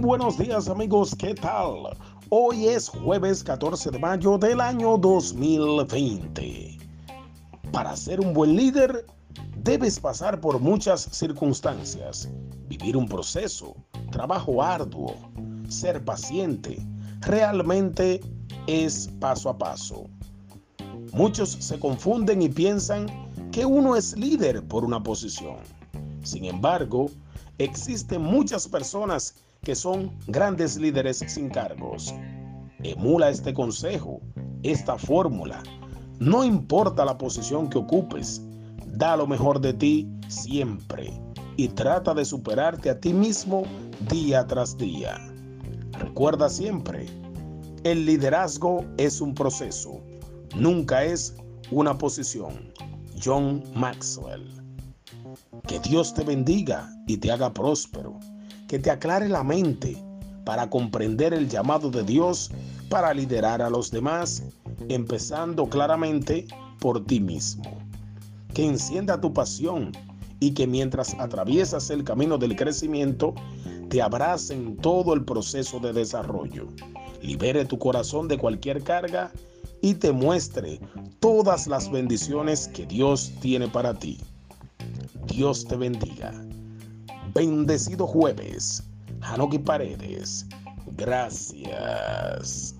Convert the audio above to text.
Buenos días amigos, ¿qué tal? Hoy es jueves 14 de mayo del año 2020. Para ser un buen líder, debes pasar por muchas circunstancias, vivir un proceso, trabajo arduo, ser paciente. Realmente es paso a paso. Muchos se confunden y piensan que uno es líder por una posición. Sin embargo, existen muchas personas que son grandes líderes sin cargos. Emula este consejo, esta fórmula. No importa la posición que ocupes, da lo mejor de ti siempre y trata de superarte a ti mismo día tras día. Recuerda siempre, el liderazgo es un proceso, nunca es una posición. John Maxwell. Que Dios te bendiga y te haga próspero. Que te aclare la mente para comprender el llamado de Dios para liderar a los demás, empezando claramente por ti mismo. Que encienda tu pasión y que mientras atraviesas el camino del crecimiento, te abrace en todo el proceso de desarrollo. Libere tu corazón de cualquier carga y te muestre todas las bendiciones que Dios tiene para ti. Dios te bendiga. Bendecido jueves. Hanoki Paredes. Gracias.